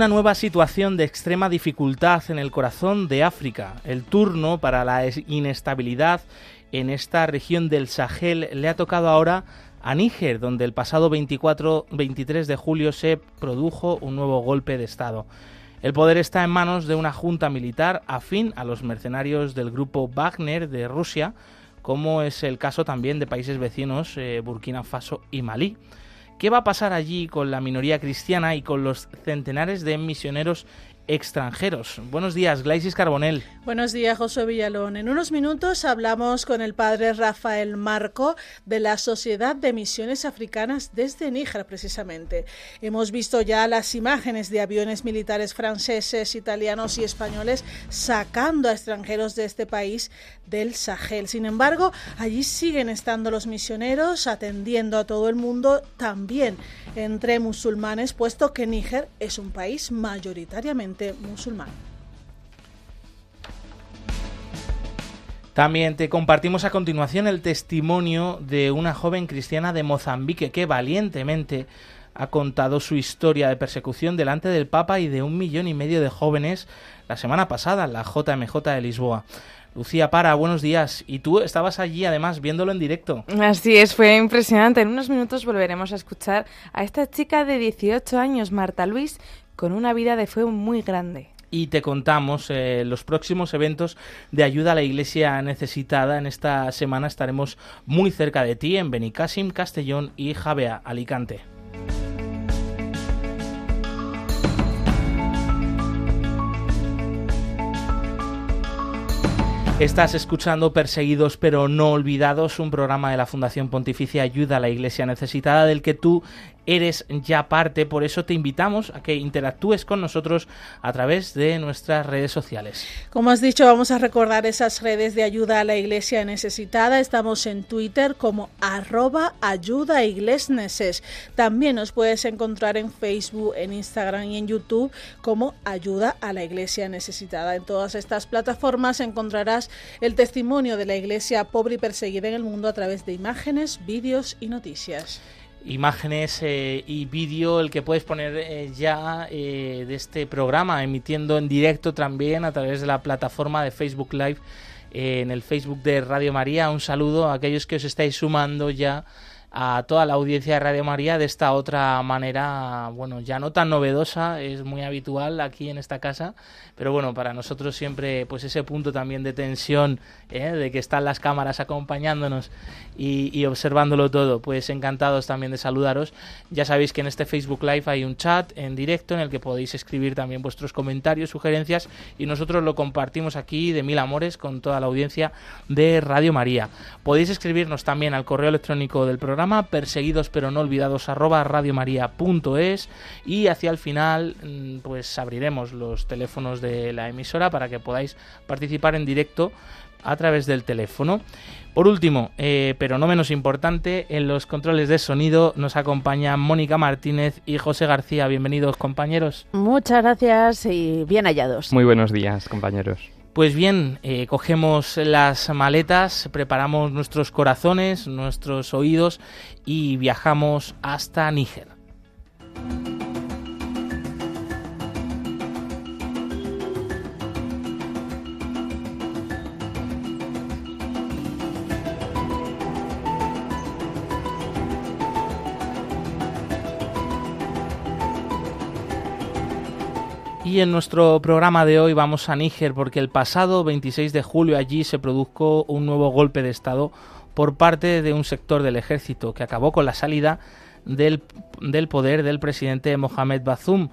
Una nueva situación de extrema dificultad en el corazón de África. El turno para la inestabilidad en esta región del Sahel le ha tocado ahora a Níger, donde el pasado 24-23 de julio se produjo un nuevo golpe de Estado. El poder está en manos de una junta militar afín a los mercenarios del grupo Wagner de Rusia, como es el caso también de países vecinos eh, Burkina Faso y Malí. ¿Qué va a pasar allí con la minoría cristiana y con los centenares de misioneros extranjeros. Buenos días, Glaisis Carbonel. Buenos días, José Villalón. En unos minutos hablamos con el padre Rafael Marco de la Sociedad de Misiones Africanas desde Níger, precisamente. Hemos visto ya las imágenes de aviones militares franceses, italianos y españoles sacando a extranjeros de este país del Sahel. Sin embargo, allí siguen estando los misioneros atendiendo a todo el mundo, también entre musulmanes, puesto que Níger es un país mayoritariamente musulmán. También te compartimos a continuación el testimonio de una joven cristiana de Mozambique que valientemente ha contado su historia de persecución delante del Papa y de un millón y medio de jóvenes la semana pasada en la JMJ de Lisboa. Lucía Para, buenos días. Y tú estabas allí además viéndolo en directo. Así es, fue impresionante. En unos minutos volveremos a escuchar a esta chica de 18 años, Marta Luis, con una vida de fe muy grande y te contamos eh, los próximos eventos de ayuda a la iglesia necesitada. En esta semana estaremos muy cerca de ti en Benicassim, Castellón y Javea, Alicante. Estás escuchando Perseguidos pero no olvidados, un programa de la Fundación Pontificia Ayuda a la Iglesia Necesitada del que tú eres ya parte, por eso te invitamos a que interactúes con nosotros a través de nuestras redes sociales. Como has dicho, vamos a recordar esas redes de ayuda a la iglesia necesitada. Estamos en Twitter como arroba ayuda iglesneses. También nos puedes encontrar en Facebook, en Instagram y en YouTube como ayuda a la iglesia necesitada. En todas estas plataformas encontrarás el testimonio de la iglesia pobre y perseguida en el mundo a través de imágenes, vídeos y noticias imágenes eh, y vídeo el que puedes poner eh, ya eh, de este programa emitiendo en directo también a través de la plataforma de Facebook Live en el Facebook de Radio María. Un saludo a aquellos que os estáis sumando ya a toda la audiencia de Radio María de esta otra manera, bueno, ya no tan novedosa, es muy habitual aquí en esta casa, pero bueno, para nosotros siempre pues ese punto también de tensión, ¿eh? de que están las cámaras acompañándonos y, observándolo todo, pues encantados también de saludaros. Ya sabéis que en este Facebook Live hay un chat en directo en el que podéis escribir también vuestros comentarios, sugerencias y nosotros lo compartimos aquí de mil amores con toda la audiencia de Radio María. Podéis escribirnos también al correo electrónico del programa perseguidos pero no olvidados arroba radiomaria.es y hacia el final mm, pues abriremos los teléfonos de la emisora para que podáis participar en directo a través del teléfono. Por último, eh, pero no menos importante, en los controles de sonido nos acompañan Mónica Martínez y José García. Bienvenidos, compañeros. Muchas gracias y bien hallados. Muy buenos días, compañeros. Pues bien, eh, cogemos las maletas, preparamos nuestros corazones, nuestros oídos y viajamos hasta Níger. Y en nuestro programa de hoy vamos a Níger porque el pasado 26 de julio allí se produjo un nuevo golpe de Estado por parte de un sector del ejército que acabó con la salida del, del poder del presidente Mohamed Bazoum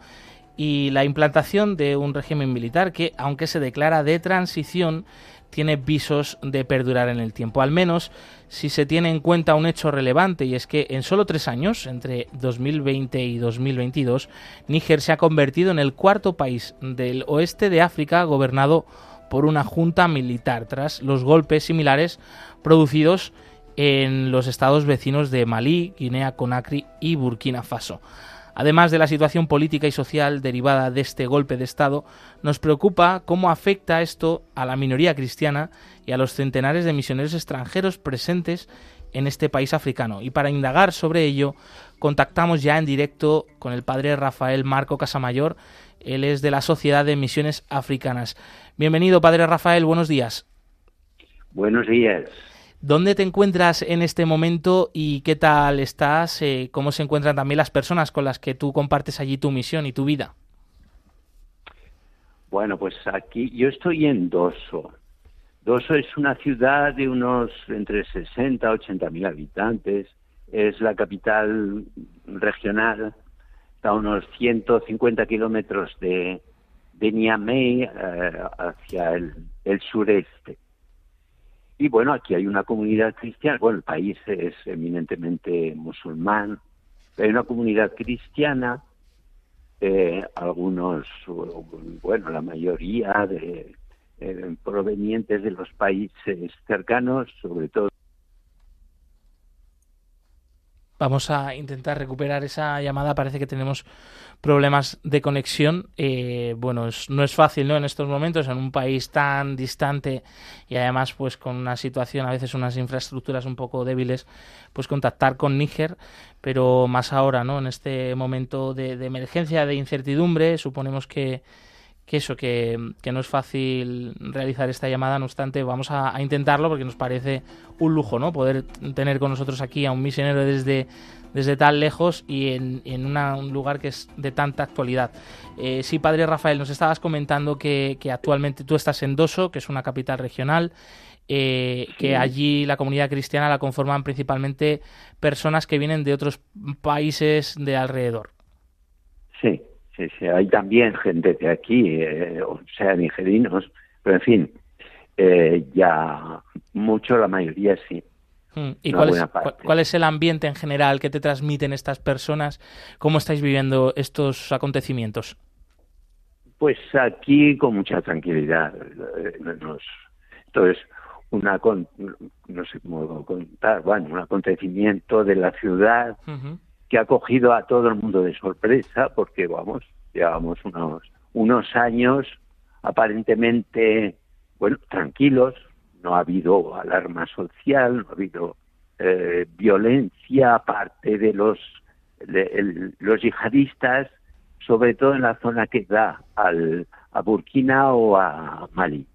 y la implantación de un régimen militar que, aunque se declara de transición, tiene visos de perdurar en el tiempo. Al menos si se tiene en cuenta un hecho relevante y es que en solo tres años, entre 2020 y 2022, Níger se ha convertido en el cuarto país del oeste de África gobernado por una junta militar tras los golpes similares producidos en los estados vecinos de Malí, Guinea Conakry y Burkina Faso. Además de la situación política y social derivada de este golpe de Estado, nos preocupa cómo afecta esto a la minoría cristiana y a los centenares de misioneros extranjeros presentes en este país africano. Y para indagar sobre ello, contactamos ya en directo con el padre Rafael Marco Casamayor. Él es de la Sociedad de Misiones Africanas. Bienvenido, padre Rafael, buenos días. Buenos días. ¿Dónde te encuentras en este momento y qué tal estás? Eh, ¿Cómo se encuentran también las personas con las que tú compartes allí tu misión y tu vida? Bueno, pues aquí yo estoy en Doso. Doso es una ciudad de unos entre 60 y 80 mil habitantes. Es la capital regional. Está a unos 150 kilómetros de, Niamey eh, hacia el sureste. Y bueno, aquí hay una comunidad cristiana, bueno, el país es eminentemente musulmán, hay una comunidad cristiana, eh, algunos, bueno, la mayoría de eh, provenientes de los países cercanos, sobre todo Vamos a intentar recuperar esa llamada. Parece que tenemos problemas de conexión. Eh, bueno, no es fácil, ¿no? En estos momentos, en un país tan distante y además, pues con una situación, a veces unas infraestructuras un poco débiles, pues contactar con Níger, pero más ahora, ¿no? En este momento de emergencia, de incertidumbre, suponemos que que eso, que, no es fácil realizar esta llamada, no obstante, vamos a, intentarlo porque nos parece un lujo, ¿no? Poder tener con nosotros aquí a un misionero desde, desde tan lejos y en, un lugar que es de tanta actualidad. Eh, sí, padre Rafael, nos estabas comentando que, actualmente tú estás en Doso, que es una capital regional, eh, que allí la comunidad cristiana la conforman principalmente personas que vienen de otros países de alrededor. Sí, Sí, hay también gente de aquí, eh, o sea, nigerinos, pero en fin, eh, ya mucho, la mayoría sí. Hmm, ¿Y cuál es, cuál es, el ambiente en general que te transmiten estas personas? ¿Cómo estáis viviendo estos acontecimientos? Pues aquí con mucha tranquilidad. Eh, nos, esto es una, no sé cómo contar, bueno, un acontecimiento de la ciudad que ha cogido a todo el mundo de sorpresa, porque vamos, llevamos unos, unos años aparentemente, bueno, tranquilos, no ha habido alarma social, no ha habido eh, violencia aparte de los, los yihadistas, sobre todo en la zona que da al, a Burkina o a Mali.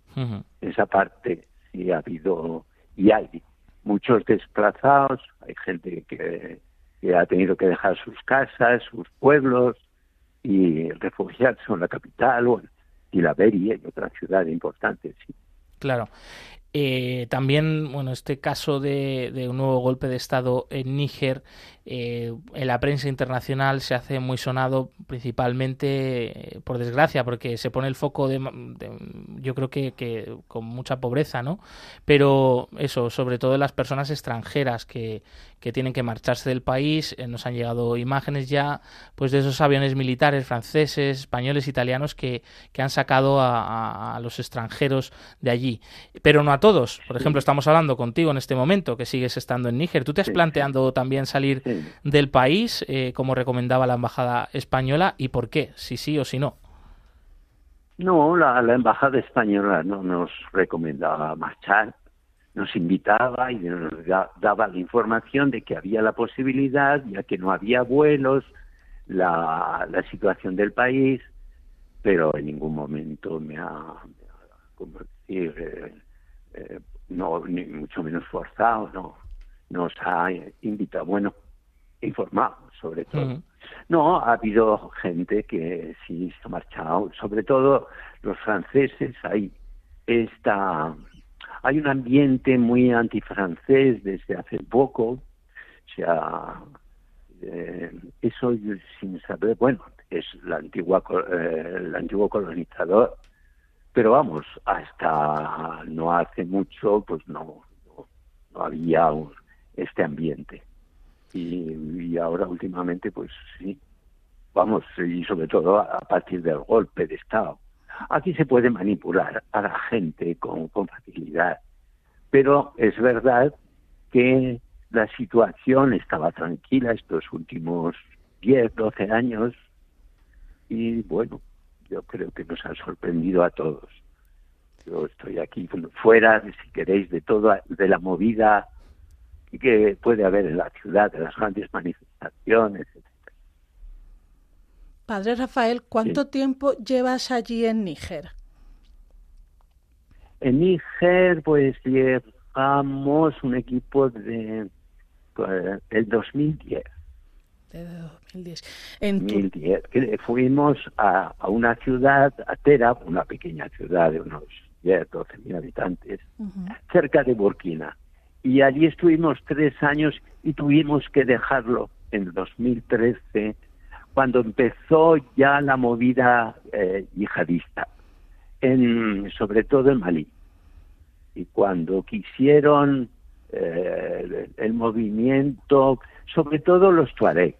Esa parte sí ha habido y hay muchos desplazados, hay gente que que ha tenido que dejar sus casas, sus pueblos y refugiarse en la capital o en Tilaberi y otra ciudad importante. Sí. Claro. Eh, también, bueno, este caso de, un nuevo golpe de Estado en Níger, eh, en la prensa internacional se hace muy sonado principalmente, eh, por desgracia, porque se pone el foco de, yo creo que, con mucha pobreza, ¿no? Pero eso, sobre todo las personas extranjeras que, que tienen que marcharse del país. Nos han llegado imágenes ya pues de esos aviones militares franceses, españoles, italianos que, que han sacado a, los extranjeros de allí. Pero no a todos. Por ejemplo, estamos hablando contigo en este momento, que sigues estando en Níger. ¿Tú te has planteado también salir del país, eh, como recomendaba la Embajada Española, y por qué? Si sí o si no. No, la, la Embajada Española no nos recomendaba marchar nos invitaba y nos daba la información de que había la posibilidad, ya que no había vuelos, la, la situación del país, pero en ningún momento me ha, como decir, eh, eh, no, ni mucho menos forzado, no, nos ha invitado, bueno, informado sobre todo. No, ha habido gente que sí se ha marchado, sobre todo los franceses, hay esta hay un ambiente muy antifrancés desde hace poco. O sea, eh, eso sin saber, bueno, es la antigua, eh, el antiguo colonizador, pero vamos, hasta no hace mucho, pues no, no, había este ambiente. Y, ahora últimamente, pues sí, vamos, y sobre todo a, partir del golpe de Estado. Aquí se puede manipular a la gente con, con facilidad, pero es verdad que la situación estaba tranquila estos últimos 10, 12 años y bueno, yo creo que nos ha sorprendido a todos. Yo estoy aquí fuera, si queréis, de toda de la movida que puede haber en la ciudad, de las grandes manifestaciones, etc. Padre Rafael, ¿cuánto tiempo llevas allí en Níger? En Níger, pues llevamos un equipo de pues, el 2010. De 2010. En 2010. Fuimos a, una ciudad, a Tera, una pequeña ciudad de unos 10, 12 mil habitantes, cerca de Burkina. Y allí estuvimos tres años y tuvimos que dejarlo en 2013, cuando empezó ya la movida eh, yihadista, en, sobre todo en Malí. Y cuando quisieron eh, el movimiento, sobre todo los tuareg,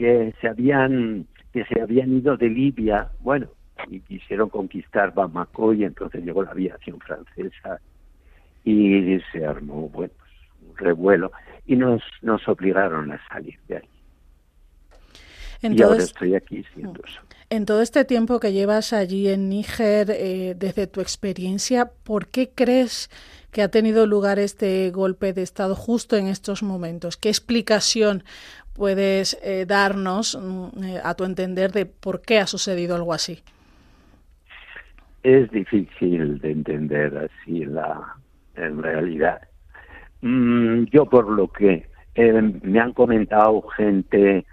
que se habían que se habían ido de Libia, bueno, y quisieron conquistar Bamako y entonces llegó la aviación francesa y se armó bueno, pues, un revuelo y nos nos obligaron a salir de ahí. y ahora estoy aquí siendo eso. En todo este tiempo que llevas allí en Níger, eh, desde tu experiencia, ¿por qué crees que ha tenido lugar este golpe de Estado justo en estos momentos? ¿Qué explicación puedes eh, darnos, mm, eh, a tu entender, de por qué ha sucedido algo así? Es difícil de entender así la, en realidad. Mm, yo por lo que me han comentado gente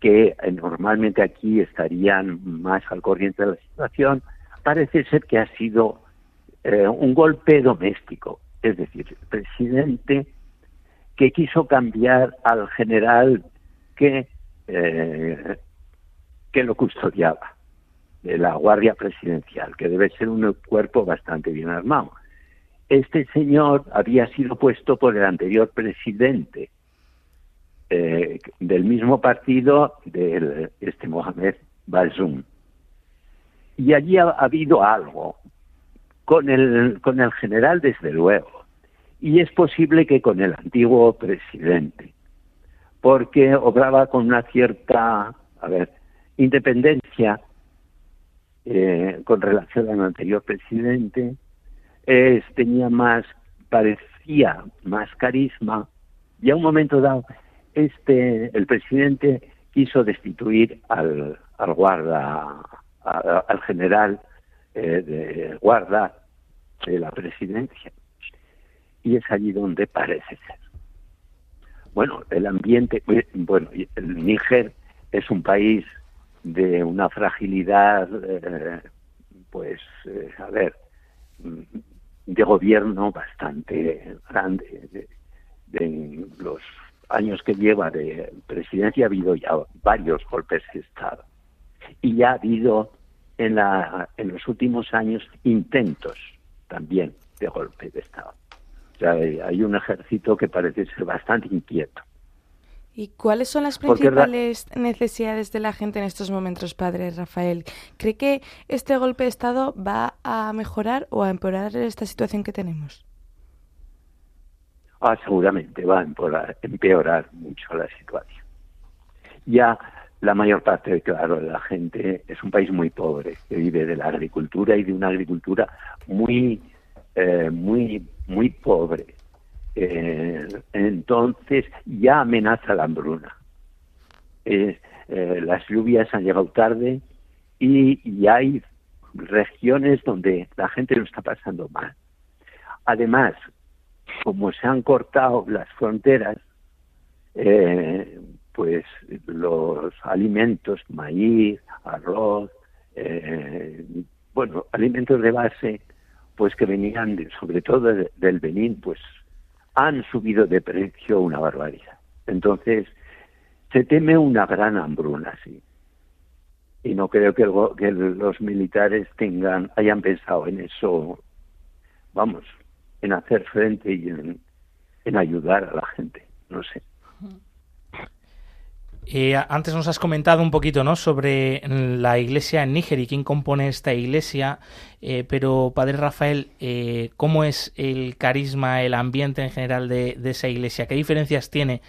que eh, normalmente aquí estarían más al corriente de la situación, parece ser que ha sido eh, un golpe doméstico, es decir, el presidente que quiso cambiar al general que, eh, que lo custodiaba, de la Guardia Presidencial, que debe ser un cuerpo bastante bien armado. Este señor había sido puesto por el anterior presidente, eh, del mismo partido de este Mohamed Bazoum. Y allí ha, habido algo con el, con el general, desde luego, y es posible que con el antiguo presidente, porque obraba con una cierta, a ver, independencia eh, con relación al anterior presidente, tenía más, parecía más carisma, y a un momento dado este el presidente quiso destituir al, al guarda al general eh, de guarda de la presidencia. Y es allí donde parece ser bueno el ambiente bueno el Níger es un país de una fragilidad eh, pues eh, a ver de gobierno bastante grande de, de los años que lleva de presidencia ha habido ya varios golpes de Estado. Y ya ha habido en, la, en los últimos años intentos también de golpe de Estado. O sea, hay un ejército que parece ser bastante inquieto. ¿Y cuáles son las principales necesidades de la gente en estos momentos, padre Rafael? ¿Cree que este golpe de Estado va a mejorar o a empeorar esta situación que tenemos? ah, seguramente va a empeorar, mucho la situación. Ya la mayor parte, claro, de la gente es un país muy pobre, que vive de la agricultura y de una agricultura muy, eh, muy, muy pobre. Eh, entonces ya amenaza la hambruna. Eh, las lluvias han llegado tarde y, y hay regiones donde la gente lo está pasando mal. Además, como se han cortado las fronteras, eh, pues los alimentos, maíz, arroz, eh, bueno, alimentos de base, pues que venían sobre todo del Benín, pues han subido de precio una barbaridad. Entonces, se teme una gran hambruna, sí. y no creo que, que los militares tengan hayan pensado en eso, vamos, en hacer frente y en, en ayudar a la gente, no sé. Eh, antes nos has comentado un poquito ¿no? sobre la iglesia en Níger y quién compone esta iglesia, eh, pero Padre Rafael, eh, ¿cómo es el carisma, el ambiente en general de, esa iglesia? ¿Qué diferencias tiene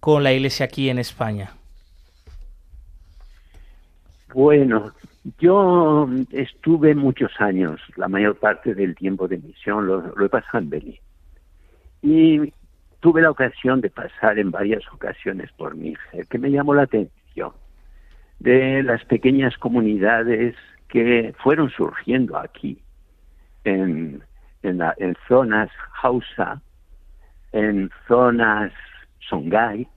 con la iglesia aquí en España? Bueno, yo estuve muchos años, la mayor parte del tiempo de misión lo, he pasado en Beni. Y tuve la ocasión de pasar en varias ocasiones por Níger, que me llamó la atención, de las pequeñas comunidades que fueron surgiendo aquí, en, en, zonas Hausa, en zonas Songhai,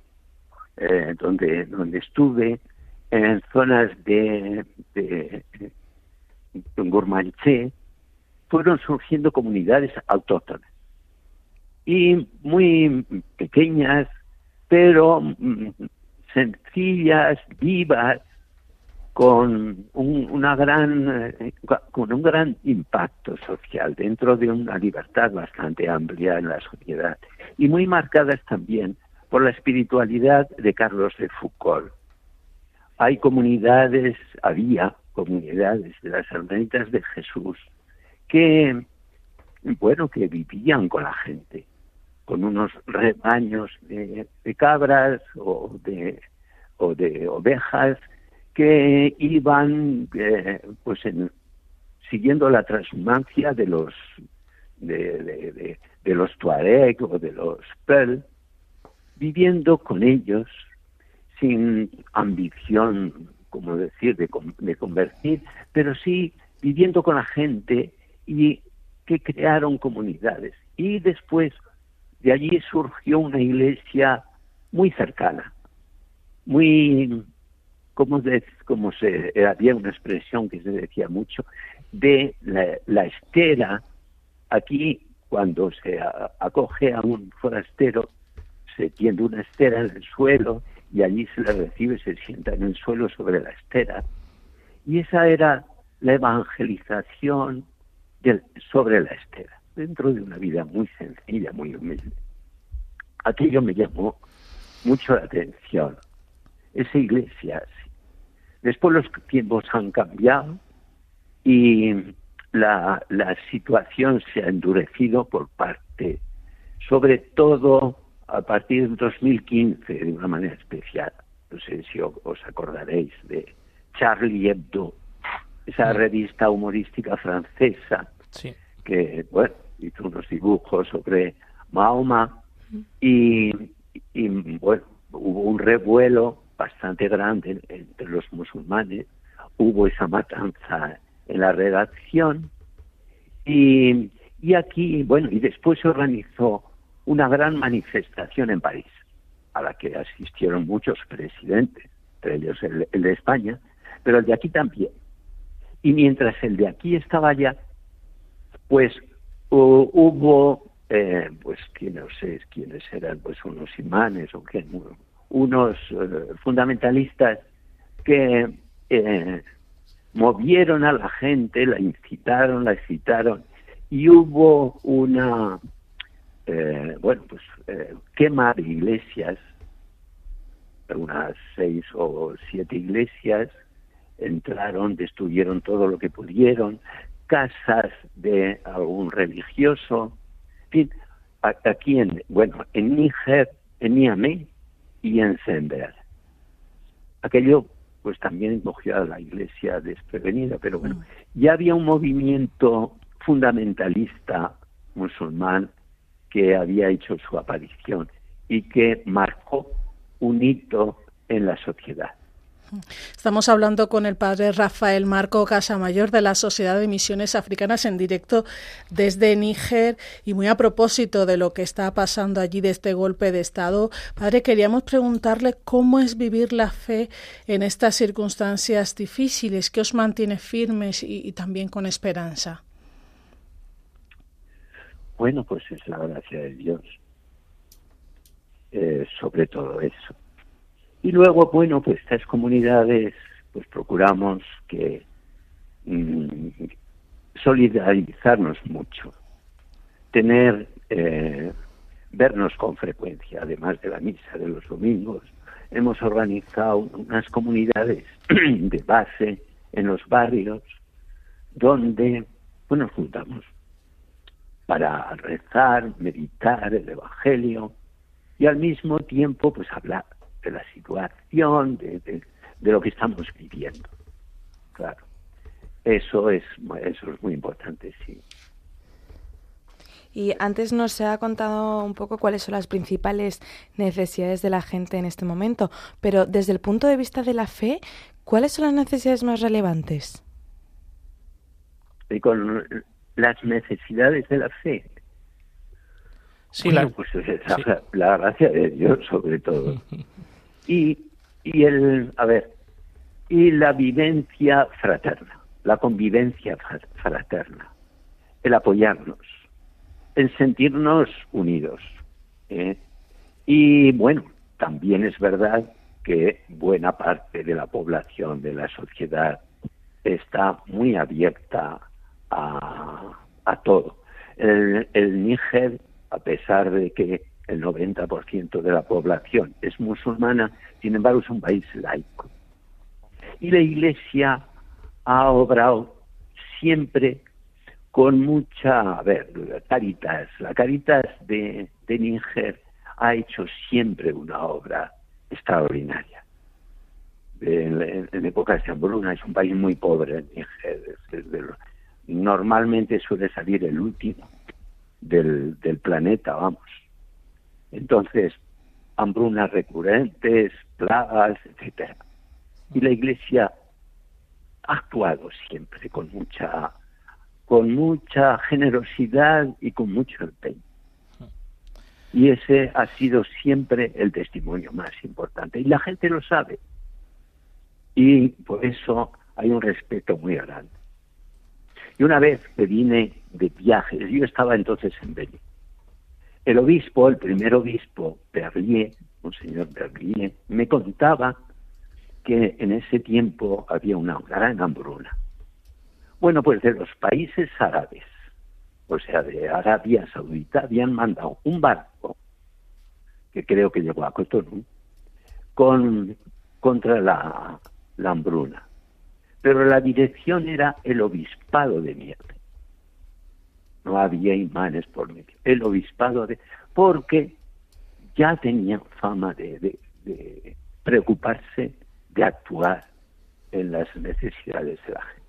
eh, donde, donde estuve, en zonas de, de, de fueron surgiendo comunidades autóctonas y muy pequeñas, pero mm, sencillas, vivas, con un, una gran, eh, con un gran impacto social dentro de una libertad bastante amplia en la sociedad y muy marcadas también por la espiritualidad de Carlos de Foucault. Hay comunidades, había comunidades de las hermanitas de Jesús que, bueno, que vivían con la gente, con unos rebaños de, cabras o de, o de ovejas que iban eh, pues siguiendo la transhumancia de los de, los tuareg o de los pearl viviendo con ellos sin ambición como decir de, de convertir pero sí viviendo con la gente y que crearon comunidades. Y después de allí surgió una iglesia muy cercana, muy, como, de, como se, había una expresión que se decía mucho, de la, estera. Aquí, cuando se acoge a un forastero, se tiende una estera en el suelo y allí se le recibe, se sienta en el suelo sobre la estera. Y esa era la evangelización sobre la estera dentro de una vida muy sencilla, muy humilde. Aquello me llamó mucho la atención. Esa iglesia, después los tiempos han cambiado y la, la situación se ha endurecido por parte, sobre todo a partir del 2015, de una manera especial. No sé si os acordaréis de Charlie Hebdo, esa revista humorística francesa que, bueno, hizo unos dibujos sobre Mahoma. Y, bueno, hubo un revuelo bastante grande entre los musulmanes, hubo esa matanza en la redacción. Y, y aquí, bueno, y después se organizó una gran manifestación en París, a la que asistieron muchos presidentes, entre ellos el, el de España, pero el de aquí también. Y mientras el de aquí estaba allá, pues hubo, eh, pues que no sé quiénes eran, pues unos imanes o qué, unos eh, fundamentalistas que eh, movieron a la gente, la incitaron, la excitaron y hubo una, bueno, pues quema de iglesias, unas seis o siete iglesias, entraron, destruyeron todo lo que pudieron, casas de algún religioso, en fin, aquí en, bueno, en Níger, en Niamey y en Sender. Aquello pues también cogió a la iglesia desprevenida, pero bueno, mm. ya había un movimiento fundamentalista musulmán que había hecho su aparición y que marcó un hito en la sociedad. Estamos hablando con el padre Rafael Marco Casamayor de la Sociedad de Misiones Africanas en directo desde Níger y muy a propósito de lo que está pasando allí de este golpe de Estado. Padre, queríamos preguntarle cómo es vivir la fe en estas circunstancias difíciles, qué os mantiene firmes y, también con esperanza. Bueno, pues es la gracia de Dios, eh, sobre todo eso y luego, bueno, pues estas comunidades pues procuramos que mm, solidarizarnos mucho, tener eh, vernos con frecuencia, además de la misa de los domingos. Hemos organizado unas comunidades de base en los barrios donde pues, nos juntamos para rezar, meditar el Evangelio y al mismo tiempo pues hablar de la situación, de, de lo que estamos viviendo. Claro. Eso es, eso es muy importante, sí. Y antes nos ha contado un poco cuáles son las principales necesidades de la gente en este momento, pero desde el punto de vista de la fe, ¿cuáles son las necesidades más relevantes? Y con las necesidades de la fe. Sí, la... pues la, la, gracia de Dios sobre todo. y, y el, a ver, y la vivencia fraterna, la convivencia fraterna, el apoyarnos el sentirnos unidos. ¿eh? Y bueno, también es verdad que buena parte de la población, de la sociedad, está muy abierta a, a todo. El, el Níger, a pesar de que el 90% de la población es musulmana, sin embargo es un país laico. Y la Iglesia ha obrado siempre con mucha, a ver, Caritas, la Caritas de, de Níger ha hecho siempre una obra extraordinaria. En, en, época de hambruna es un país muy pobre, Níger. normalmente suele salir el último del, del planeta, vamos. Entonces, hambrunas recurrentes, plagas, etcétera. Y la Iglesia ha actuado siempre con mucha con mucha generosidad y con mucho empeño. Y ese ha sido siempre el testimonio más importante. Y la gente lo sabe. Y por eso hay un respeto muy grande. Y una vez que vine de viajes, yo estaba entonces en Benin. El obispo, el primer obispo, Berlier, un señor Berlier, me contaba que en ese tiempo había una gran hambruna bueno, pues de los países árabes, o sea, de Arabia Saudita, habían mandado un barco, que creo que llegó a Cotonou, con, contra la, hambruna. Pero la dirección era el obispado de Mierte. No había imanes por medio. El obispado de... Porque ya tenía fama de preocuparse, de actuar en las necesidades de la gente.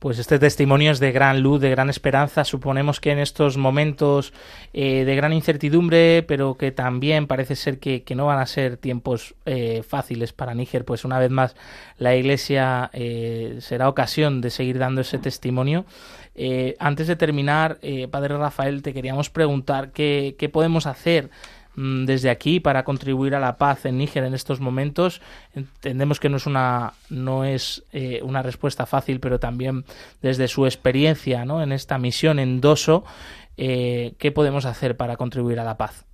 Pues este testimonio es de gran luz, de gran esperanza. Suponemos que en estos momentos eh, de gran incertidumbre, pero que también parece ser que, no van a ser tiempos eh, fáciles para Níger, pues una vez más la Iglesia eh, será ocasión de seguir dando ese testimonio. antes de terminar, Padre Rafael, te queríamos preguntar qué, qué podemos hacer desde aquí para contribuir a la paz en Níger en estos momentos. Entendemos que no es una, no es, eh, una respuesta fácil, pero también desde su experiencia ¿no? en esta misión en Doso, eh, ¿qué podemos hacer para contribuir a la paz?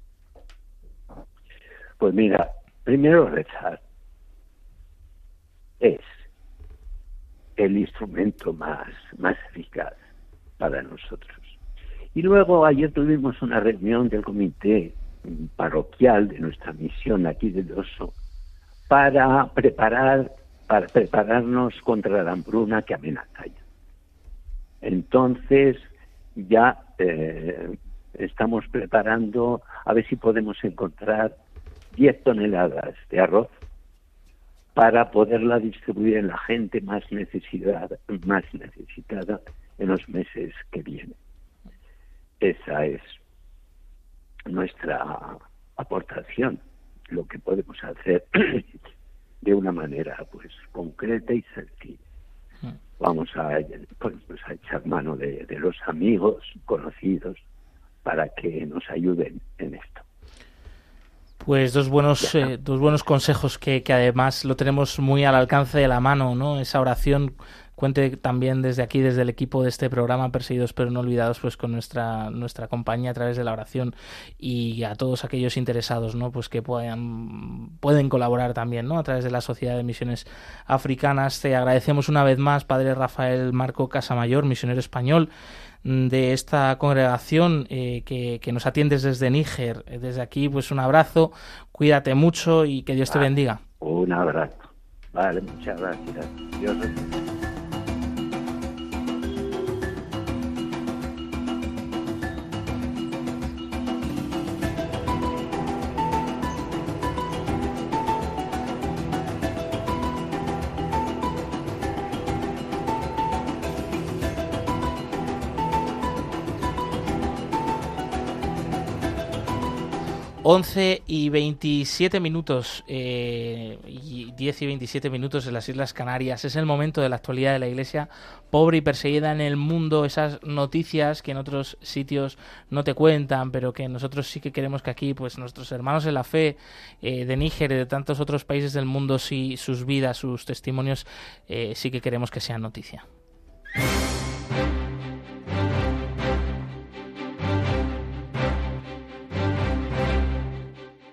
Pues mira, primero rezar es el instrumento más, más eficaz para nosotros. Y luego ayer tuvimos una reunión del comité parroquial de nuestra misión aquí de Oso para preparar para prepararnos contra la hambruna que amenaza ya. Entonces ya eh, estamos preparando a ver si podemos encontrar 10 toneladas de arroz para poderla distribuir en la gente más necesidad, más necesitada en los meses que vienen. Esa es nuestra aportación, lo que podemos hacer de una manera pues concreta y sencilla. Hmm. Vamos a, pues, a echar mano de, los amigos conocidos para que nos ayuden en esto. Pues dos buenos, eh, dos buenos consejos que, que, además lo tenemos muy al alcance de la mano, ¿no? Esa oración cuente también desde aquí, desde el equipo de este programa Perseguidos pero no olvidados, pues con nuestra, nuestra compañía a través de la oración y a todos aquellos interesados, ¿no? Pues que puedan, pueden colaborar también, ¿no? A través de la Sociedad de Misiones Africanas. Te agradecemos una vez más, Padre Rafael Marco Casamayor, misionero español de esta congregación eh, que, que, nos atiendes desde Níger. Desde aquí, pues un abrazo, cuídate mucho y que Dios te bendiga. Un abrazo. Vale, muchas gracias. Dios 11 y 27 minutos, eh, y 10 y 27 minutos en las Islas Canarias. Es el momento de la actualidad de la Iglesia pobre y perseguida en el mundo. Esas noticias que en otros sitios no te cuentan, pero que nosotros sí que queremos que aquí, pues nuestros hermanos en la fe eh, de Níger y de tantos otros países del mundo, sí, sus vidas, sus testimonios, eh, sí que queremos que sean noticia.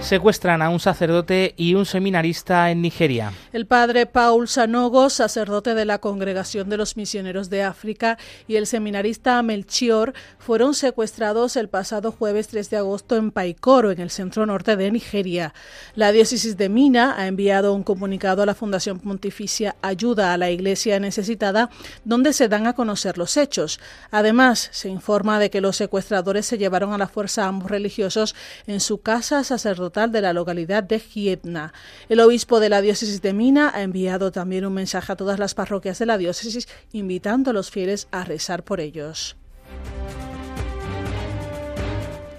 Secuestran a un sacerdote y un seminarista en Nigeria. El padre Paul Sanogo, sacerdote de la Congregación de los Misioneros de África, y el seminarista Melchior fueron secuestrados el pasado jueves 3 de agosto en Paikoro, en el centro norte de Nigeria. La diócesis de Mina ha enviado un comunicado a la Fundación Pontificia Ayuda a la Iglesia Necesitada, donde se dan a conocer los hechos. Además, se informa de que los secuestradores se llevaron a la fuerza a ambos religiosos en su casa sacerdotal de la localidad de Gietna. El obispo de la diócesis de Mina ha enviado también un mensaje a todas las parroquias de la diócesis invitando a los fieles a rezar por ellos.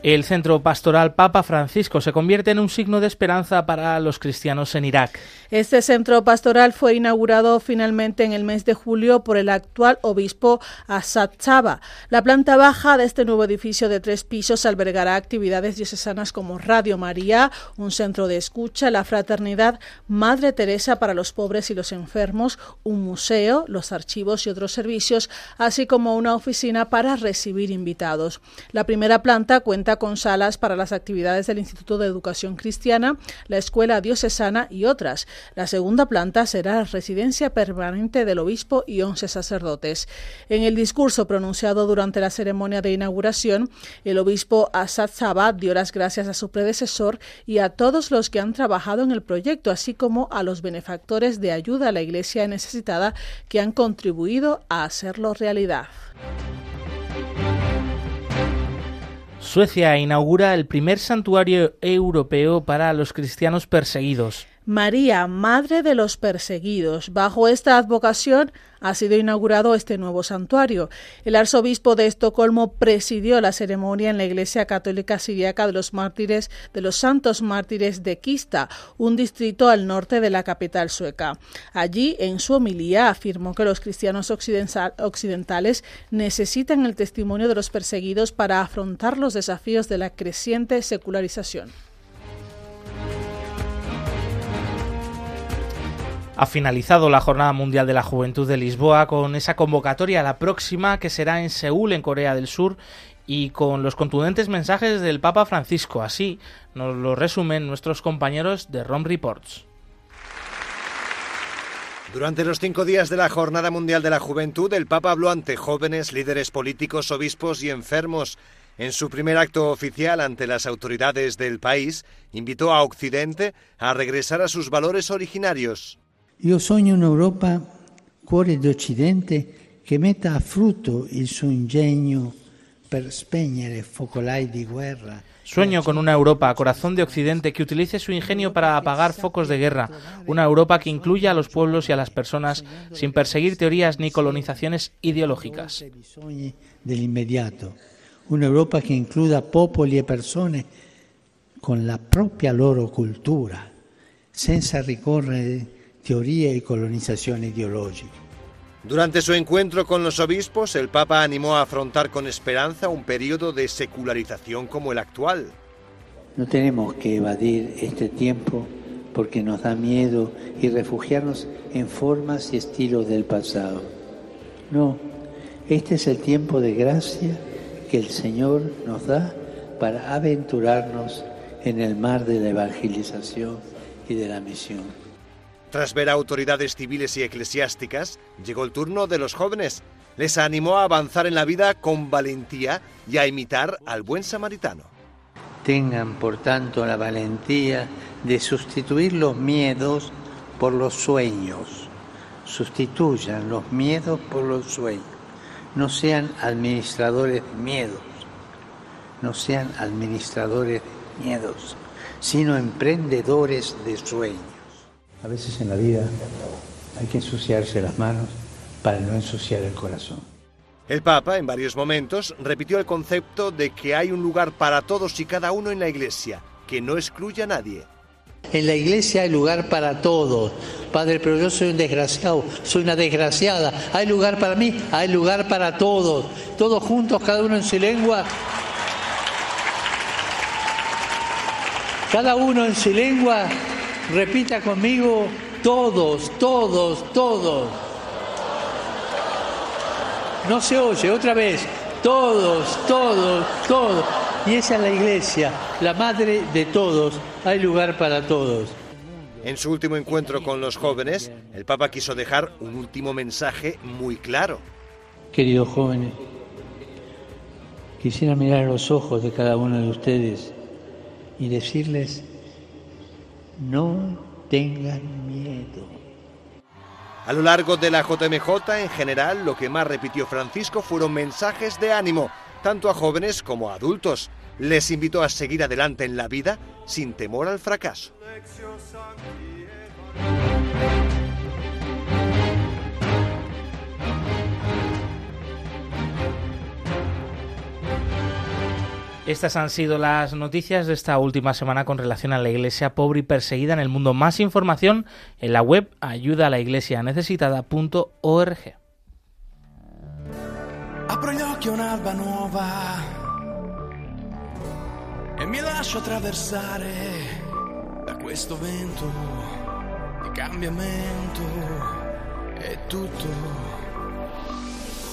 El centro pastoral Papa Francisco se convierte en un signo de esperanza para los cristianos en Irak. Este centro pastoral fue inaugurado finalmente en el mes de julio por el actual obispo Asad Chaba. La planta baja de este nuevo edificio de tres pisos albergará actividades diocesanas como Radio María, un centro de escucha, la fraternidad Madre Teresa para los pobres y los enfermos, un museo, los archivos y otros servicios, así como una oficina para recibir invitados. La primera planta cuenta con salas para las actividades del Instituto de Educación Cristiana, la Escuela Diocesana y otras. La segunda planta será residencia permanente del obispo y once sacerdotes. En el discurso pronunciado durante la ceremonia de inauguración, el obispo Asad Sabat dio las gracias a su predecesor y a todos los que han trabajado en el proyecto, así como a los benefactores de ayuda a la Iglesia necesitada que han contribuido a hacerlo realidad. Suecia inaugura el primer santuario europeo para los cristianos perseguidos. María, Madre de los Perseguidos. Bajo esta advocación ha sido inaugurado este nuevo santuario. El arzobispo de Estocolmo presidió la ceremonia en la Iglesia Católica Siriaca de los Mártires de los Santos Mártires de Kista, un distrito al norte de la capital sueca. Allí, en su homilía, afirmó que los cristianos occidentales necesitan el testimonio de los perseguidos para afrontar los desafíos de la creciente secularización. Ha finalizado la Jornada Mundial de la Juventud de Lisboa con esa convocatoria, la próxima que será en Seúl, en Corea del Sur, y con los contundentes mensajes del Papa Francisco. Así nos lo resumen nuestros compañeros de ROM Reports. Durante los cinco días de la Jornada Mundial de la Juventud, el Papa habló ante jóvenes, líderes políticos, obispos y enfermos. En su primer acto oficial ante las autoridades del país, invitó a Occidente a regresar a sus valores originarios. Io sogno un'Europa, cuore d'Occidente, che metta a frutto il suo ingegno per spegnere focolai di guerra. Sueño con una Europa, corazón de Occidente, que utilice su ingenio para apagar focos de guerra. Una Europa que incluya a los pueblos y a las personas sin perseguir teorías ni colonizaciones ideológicas. Una Europa que incluya popoli e persone con la propia loro cultura, senza ricorrere teoría y colonización ideológica. Durante su encuentro con los obispos, el Papa animó a afrontar con esperanza un periodo de secularización como el actual. No tenemos que evadir este tiempo porque nos da miedo y refugiarnos en formas y estilos del pasado. No, este es el tiempo de gracia que el Señor nos da para aventurarnos en el mar de la evangelización y de la misión. Tras ver a autoridades civiles y eclesiásticas, llegó el turno de los jóvenes. Les animó a avanzar en la vida con valentía y a imitar al buen samaritano. Tengan, por tanto, la valentía de sustituir los miedos por los sueños. Sustituyan los miedos por los sueños. No sean administradores de miedos. No sean administradores de miedos, sino emprendedores de sueños. A veces en la vida hay que ensuciarse las manos para no ensuciar el corazón. El Papa, en varios momentos, repitió el concepto de que hay un lugar para todos y cada uno en la Iglesia, que no excluye a nadie. En la iglesia hay lugar para todos. Padre, pero yo soy un desgraciado, soy una desgraciada. Hay lugar para mí, hay lugar para todos. Todos juntos, cada uno en su lengua. Cada uno en su lengua, repita conmigo, todos, todos, todos. No se oye, otra vez, todos, todos, todos. Y esa es la iglesia, la madre de todos. Hay lugar para todos. En su último encuentro con los jóvenes, el Papa quiso dejar un último mensaje muy claro. Queridos jóvenes, quisiera mirar a los ojos de cada uno de ustedes y decirles, no tengan miedo. A lo largo de la JMJ, en general, lo que más repitió Francisco fueron mensajes de ánimo, tanto a jóvenes como a adultos. Les invitó a seguir adelante en la vida sin temor al fracaso. Estas han sido las noticias de esta última semana con relación a la iglesia pobre y perseguida en el mundo. Más información en la web ayuda a la iglesia necesitada.org. Apro gli occhi un'alba nuova e mi lascio attraversare da questo vento di cambiamento e tutto.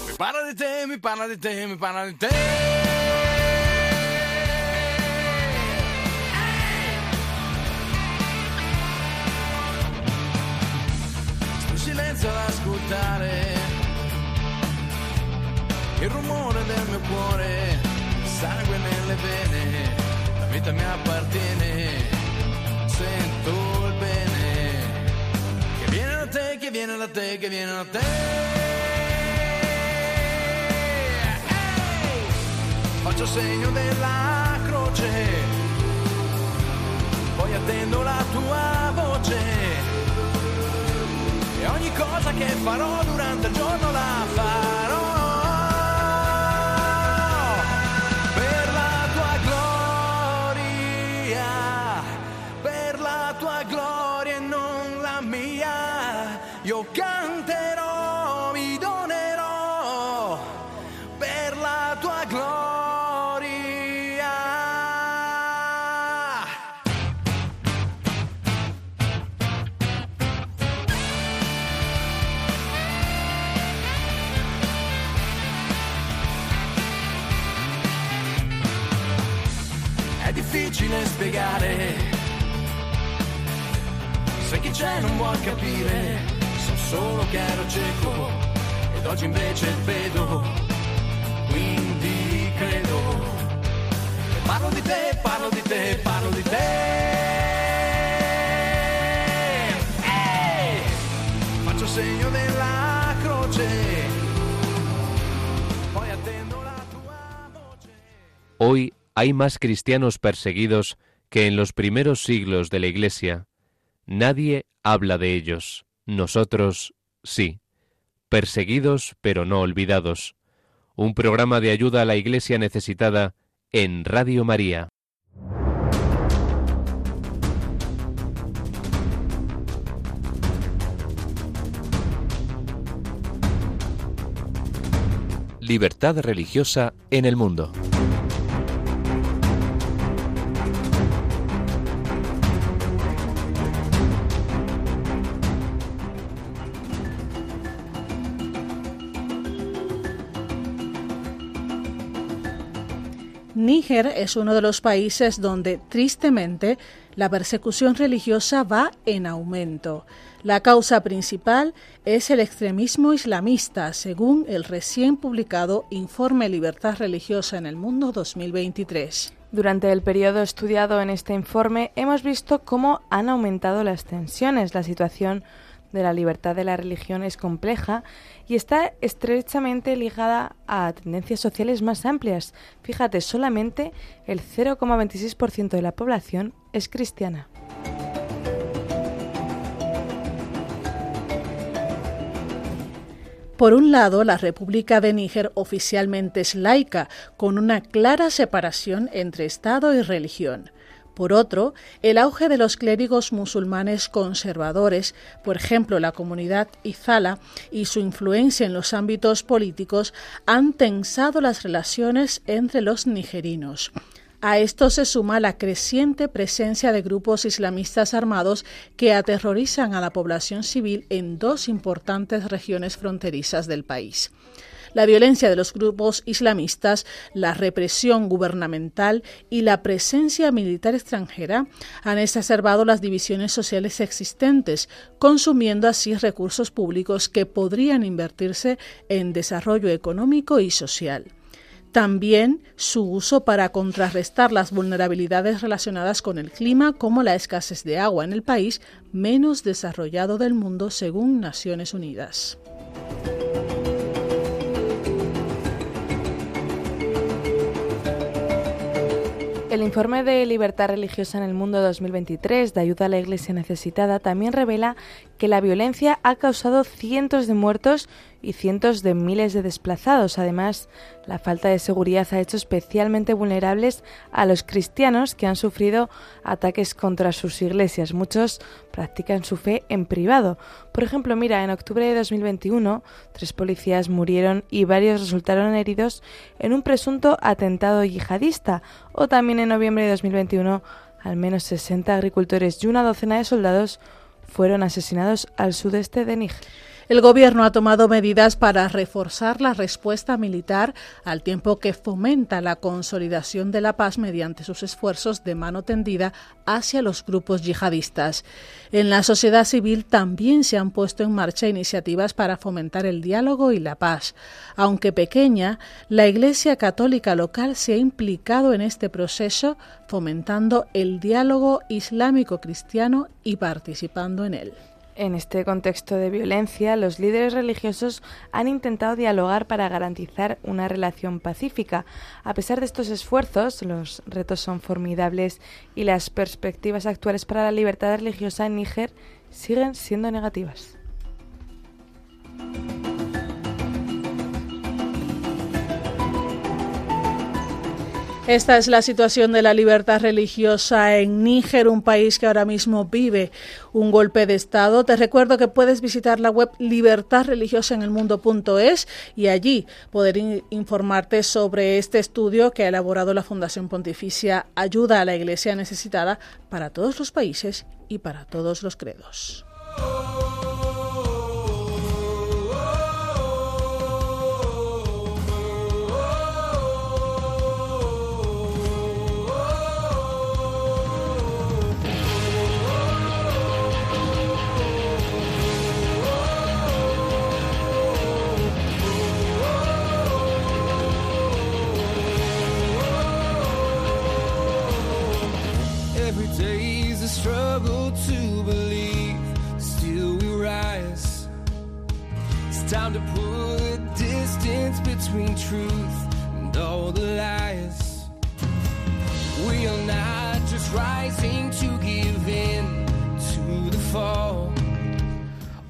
Mi parla di te, mi parla di te, mi parla di te. Ascoltare il rumore del mio cuore, sangue nelle vene, la vita mi appartiene, sento il bene, che viene da te, che viene da te, che viene da te. Faccio segno della croce, poi attendo la tua ogni cosa che farò durante il giorno la farò. Per la tua gloria, per la tua gloria e non la mia, io c'è non vuol capire, so solo che ero cieco ed oggi invece vedo, quindi credo. Parlo di te, parlo di te, parlo di te. Ehi! Faccio segno della croce, poi attendo la tua voce. Hoy hay más cristianos perseguidos que en los primeros siglos de la Iglesia. Nadie habla de ellos. Nosotros sí. Perseguidos pero no olvidados. Un programa de ayuda a la Iglesia necesitada en Radio María. libertad religiosa en el mundo. Níger es uno de los países donde, tristemente, la persecución religiosa va en aumento. La causa principal es el extremismo islamista, según el recién publicado Informe Libertad Religiosa en el Mundo 2023. Durante el periodo estudiado en este informe hemos visto cómo han aumentado las tensiones, la situación de la libertad de la religión es compleja y está estrechamente ligada a tendencias sociales más amplias. Fíjate, solamente el 0,26% de la población es cristiana. Por un lado, la República de Níger oficialmente es laica, con una clara separación entre Estado y religión. Por otro, el auge de los clérigos musulmanes conservadores, por ejemplo la comunidad Izala, y su influencia en los ámbitos políticos han tensado las relaciones entre los nigerinos. A esto se suma la creciente presencia de grupos islamistas armados que aterrorizan a la población civil en dos importantes regiones fronterizas del país. La violencia de los grupos islamistas, la represión gubernamental y la presencia militar extranjera han exacerbado las divisiones sociales existentes, consumiendo así recursos públicos que podrían invertirse en desarrollo económico y social. También su uso para contrarrestar las vulnerabilidades relacionadas con el clima, como la escasez de agua en el país menos desarrollado del mundo, según Naciones Unidas. El informe de Libertad Religiosa en el Mundo 2023 de Ayuda a la Iglesia Necesitada también revela que la violencia ha causado cientos de muertos y cientos de miles de desplazados. Además, la falta de seguridad ha hecho especialmente vulnerables a los cristianos que han sufrido ataques contra sus iglesias. Muchos practican su fe en privado. Por ejemplo, mira, en octubre de 2021, tres policías murieron y varios resultaron heridos en un presunto atentado yihadista. O también en noviembre de 2021, al menos 60 agricultores y una docena de soldados fueron asesinados al sudeste de Níger. El Gobierno ha tomado medidas para reforzar la respuesta militar al tiempo que fomenta la consolidación de la paz mediante sus esfuerzos de mano tendida hacia los grupos yihadistas. En la sociedad civil también se han puesto en marcha iniciativas para fomentar el diálogo y la paz. Aunque pequeña, la Iglesia Católica local se ha implicado en este proceso fomentando el diálogo islámico-cristiano y participando en él. En este contexto de violencia, los líderes religiosos han intentado dialogar para garantizar una relación pacífica. A pesar de estos esfuerzos, los retos son formidables y las perspectivas actuales para la libertad religiosa en Níger siguen siendo negativas. Esta es la situación de la libertad religiosa en Níger, un país que ahora mismo vive un golpe de Estado. Te recuerdo que puedes visitar la web libertadreligiosaenelmundo.es y allí poder informarte sobre este estudio que ha elaborado la Fundación Pontificia Ayuda a la Iglesia Necesitada para todos los países y para todos los credos.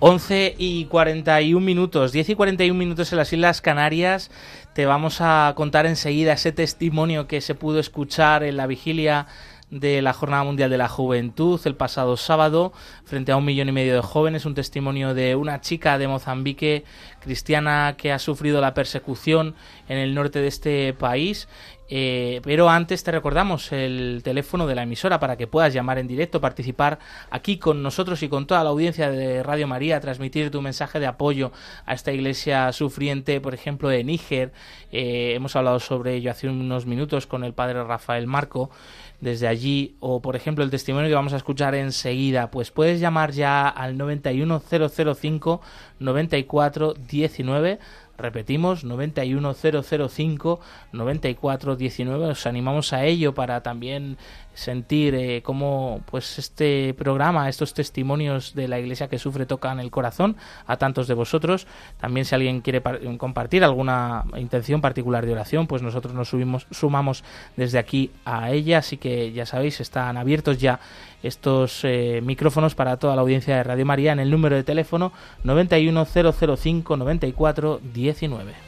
Once y 41 minutos, 10 y 41 minutos en las Islas Canarias. Te vamos a contar enseguida ese testimonio que se pudo escuchar en la vigilia de la Jornada Mundial de la Juventud el pasado sábado frente a un millón y medio de jóvenes, un testimonio de una chica de Mozambique cristiana que ha sufrido la persecución en el norte de este país eh, pero antes te recordamos el teléfono de la emisora para que puedas llamar en directo, participar aquí con nosotros y con toda la audiencia de Radio María, transmitir tu mensaje de apoyo a esta iglesia sufriente, por ejemplo, de Níger. Eh, hemos hablado sobre ello hace unos minutos con el padre Rafael Marco desde allí o por ejemplo el testimonio que vamos a escuchar enseguida pues puedes llamar ya al 91005 9419 Repetimos, 91005 9419. Os animamos a ello para también sentir eh, cómo pues este programa, estos testimonios de la iglesia que sufre tocan el corazón a tantos de vosotros. También si alguien quiere compartir alguna intención particular de oración, pues nosotros nos subimos, sumamos desde aquí a ella. Así que ya sabéis, están abiertos ya estos eh, micrófonos para toda la audiencia de Radio María en el número de teléfono 91005 94 19.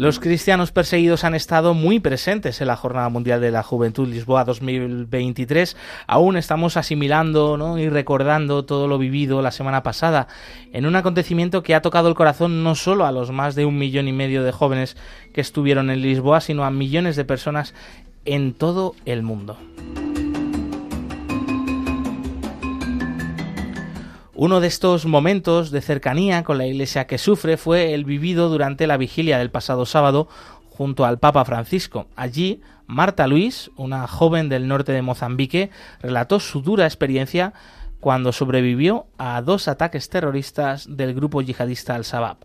Los cristianos perseguidos han estado muy presentes en la Jornada Mundial de la Juventud Lisboa 2023. Aún estamos asimilando y recordando todo lo vivido la semana pasada en un acontecimiento que ha tocado el corazón no solo a los más de un millón y medio de jóvenes que estuvieron en Lisboa, sino a millones de personas en todo el mundo. Uno de estos momentos de cercanía con la iglesia que sufre fue el vivido durante la vigilia del pasado sábado junto al Papa Francisco. Allí, Marta Luis, una joven del norte de Mozambique, relató su dura experiencia cuando sobrevivió a dos ataques terroristas del grupo yihadista Al-Shabaab.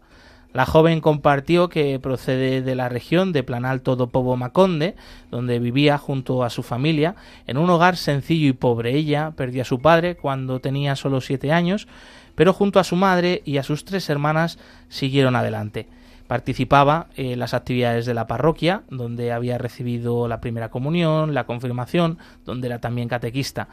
La joven compartió que procede de la región de Planalto do Povo Maconde, donde vivía junto a su familia en un hogar sencillo y pobre. Ella perdió a su padre cuando tenía solo siete años, pero junto a su madre y a sus tres hermanas siguieron adelante. Participaba en las actividades de la parroquia, donde había recibido la primera comunión, la confirmación, donde era también catequista.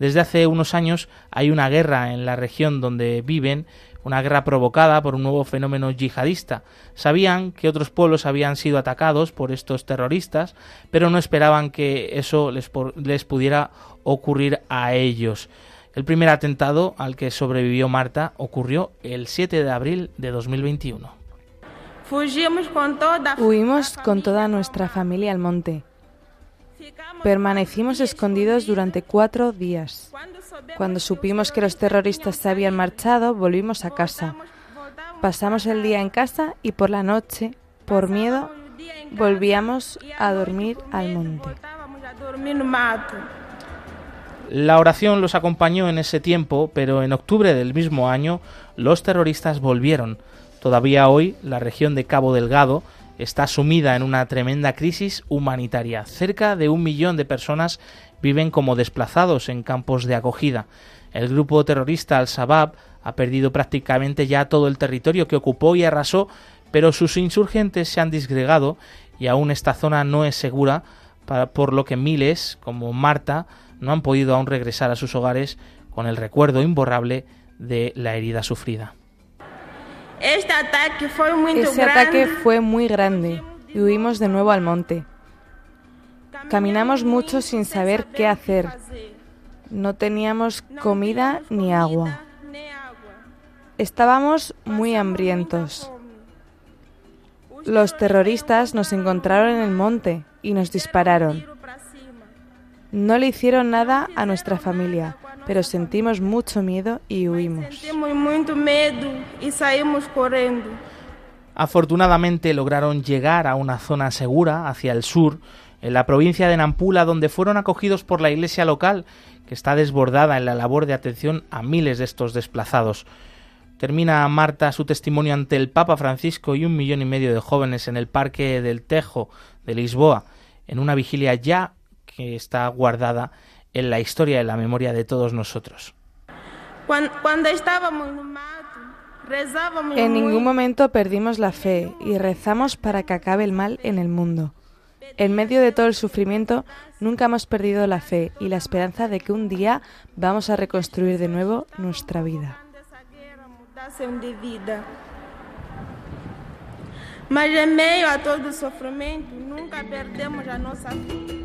Desde hace unos años hay una guerra en la región donde viven una guerra provocada por un nuevo fenómeno yihadista. Sabían que otros pueblos habían sido atacados por estos terroristas, pero no esperaban que eso les, les pudiera ocurrir a ellos. El primer atentado al que sobrevivió Marta ocurrió el 7 de abril de 2021. Huimos con toda nuestra familia al monte. Permanecimos escondidos durante cuatro días. Cuando supimos que los terroristas se habían marchado, volvimos a casa. Pasamos el día en casa y por la noche, por miedo, volvíamos a dormir al monte. La oración los acompañó en ese tiempo, pero en octubre del mismo año los terroristas volvieron. Todavía hoy la región de Cabo Delgado está sumida en una tremenda crisis humanitaria. Cerca de un millón de personas viven como desplazados en campos de acogida. El grupo terrorista Al-Shabaab ha perdido prácticamente ya todo el territorio que ocupó y arrasó, pero sus insurgentes se han disgregado y aún esta zona no es segura, por lo que miles, como Marta, no han podido aún regresar a sus hogares con el recuerdo imborrable de la herida sufrida. Este ataque fue muy Ese ataque fue muy grande y huimos de nuevo al monte. Caminamos mucho sin saber qué hacer. No teníamos comida ni agua. Estábamos muy hambrientos. Los terroristas nos encontraron en el monte y nos dispararon. No le hicieron nada a nuestra familia, pero sentimos mucho miedo y huimos. Sentimos mucho miedo y salimos corriendo. Afortunadamente lograron llegar a una zona segura hacia el sur, en la provincia de Nampula, donde fueron acogidos por la iglesia local, que está desbordada en la labor de atención a miles de estos desplazados. Termina Marta su testimonio ante el Papa Francisco y un millón y medio de jóvenes en el Parque del Tejo de Lisboa, en una vigilia ya que está guardada en la historia y la memoria de todos nosotros. Cuando, estábamos rezábamos en ningún momento perdimos la fe y rezamos para que acabe el mal en el mundo. En medio de todo el sufrimiento, nunca hemos perdido la fe y la esperanza de que un día vamos a reconstruir de nuevo nuestra vida. Mas en medio a todo el sufrimiento, nunca perdemos a nuestra fe.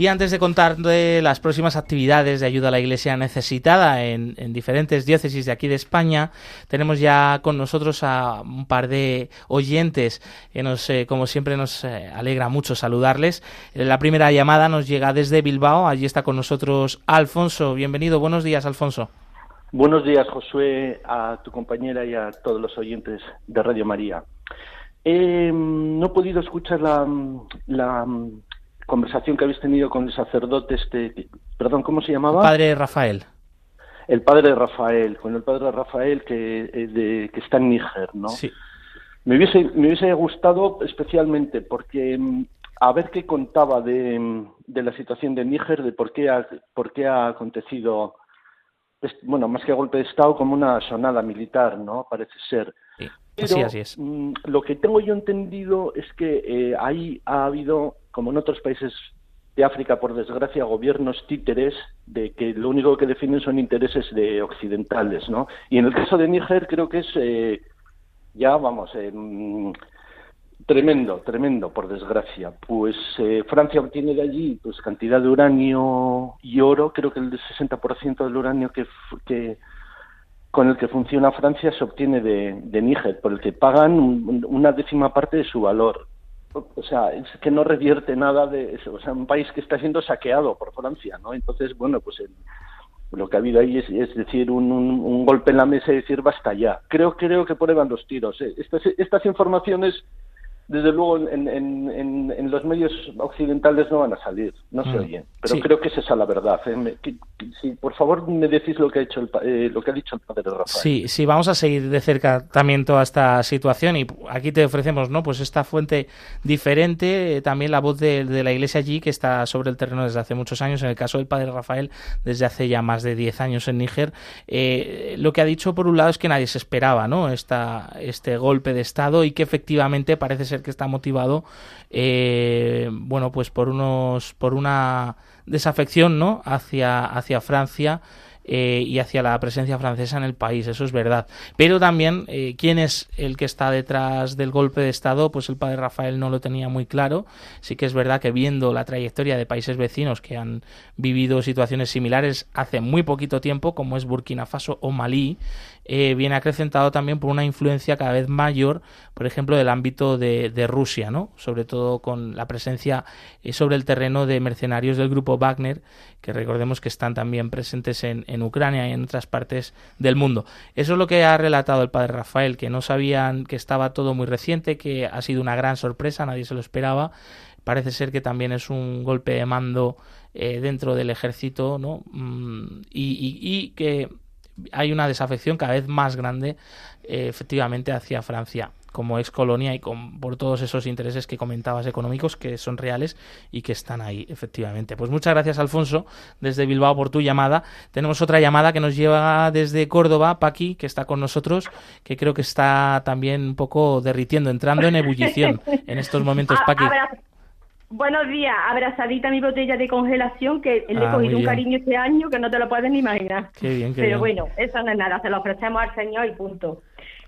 Y antes de contar de las próximas actividades de ayuda a la Iglesia necesitada en, diferentes diócesis de aquí de España, tenemos ya con nosotros a un par de oyentes que nos, eh, como siempre, nos eh, alegra mucho saludarles. Eh, la primera llamada nos llega desde Bilbao. Allí está con nosotros Alfonso. Bienvenido. Buenos días, Alfonso. Buenos días, Josué, a tu compañera y a todos los oyentes de Radio María. no he podido escuchar la conversación que habéis tenido con el sacerdote, este, perdón, ¿cómo se llamaba? padre Rafael. El padre Rafael, con el padre Rafael que, eh, de, que está en Níger, ¿no? Sí. Me hubiese, me hubiese gustado especialmente porque mm, a ver qué contaba de, mm, de, la situación de Níger, de por qué ha, por qué ha acontecido, bueno, más que golpe de Estado, como una sonada militar, ¿no? Parece ser. Sí. así, es. Mm, lo que tengo yo entendido es que eh, ahí ha habido como en otros países de África, por desgracia, gobiernos títeres de que lo único que definen son intereses de occidentales, ¿no? Y en el caso de Níger creo que es eh, ya, vamos, eh, tremendo, tremendo, por desgracia. Pues eh, Francia obtiene de allí pues cantidad de uranio y oro, creo que el 60% del uranio que, con el que funciona Francia se obtiene de, de Níger, por el que pagan una décima parte de su valor o sea, es que no revierte nada de eso, o sea, un país que está siendo saqueado por Francia, ¿no? Entonces, bueno, pues lo que ha habido ahí es, decir, un, un, golpe en la mesa y decir basta ya. Creo, creo que van los tiros. ¿eh? Estas, estas informaciones desde luego en, en, en, los medios occidentales no van a salir, no se mm. oyen. Pero creo que es esa la verdad. ¿eh? si por favor me decís lo que ha hecho el, eh, lo que ha dicho el padre Rafael. Sí, sí, vamos a seguir de cerca también toda esta situación y aquí te ofrecemos, ¿no? Pues esta fuente diferente, eh, también la voz de, la Iglesia allí que está sobre el terreno desde hace muchos años. En el caso del padre Rafael, desde hace ya más de 10 años en Níger, lo que ha dicho por un lado es que nadie se esperaba, ¿no? Esta, este golpe de estado y que efectivamente parece ser que está motivado, eh, bueno, pues por unos, por una desafección, ¿no? Hacia, hacia Francia. Eh, y hacia la presencia francesa en el país, eso es verdad. Pero también, eh, ¿quién es el que está detrás del golpe de Estado? Pues el padre Rafael no lo tenía muy claro. Sí que es verdad que viendo la trayectoria de países vecinos que han vivido situaciones similares hace muy poquito tiempo, como es Burkina Faso o Malí, eh, viene acrecentado también por una influencia cada vez mayor, por ejemplo, del ámbito de, Rusia, ¿no? sobre todo con la presencia eh, sobre el terreno de mercenarios del grupo Wagner, que recordemos que están también presentes en, en, Ucrania y en otras partes del mundo. Eso es lo que ha relatado el padre Rafael, que no sabían que estaba todo muy reciente, que ha sido una gran sorpresa, nadie se lo esperaba. Parece ser que también es un golpe de mando eh, dentro del ejército, ¿no? Mm, y que hay una desafección cada vez más grande eh, efectivamente hacia Francia como ex colonia y con, por todos esos intereses que comentabas económicos que son reales y que están ahí efectivamente. Pues muchas gracias Alfonso desde Bilbao por tu llamada. Tenemos otra llamada que nos lleva desde Córdoba, Paqui, que está con nosotros, que creo que está también un poco derritiendo, entrando en ebullición en estos momentos, Paqui. Buenos días, abrazadita mi botella de congelación que le he ah, cogido un cariño este año que no te lo puedes ni imaginar. Qué bien, qué Pero bueno, eso no es nada, se lo ofrecemos al Señor y punto.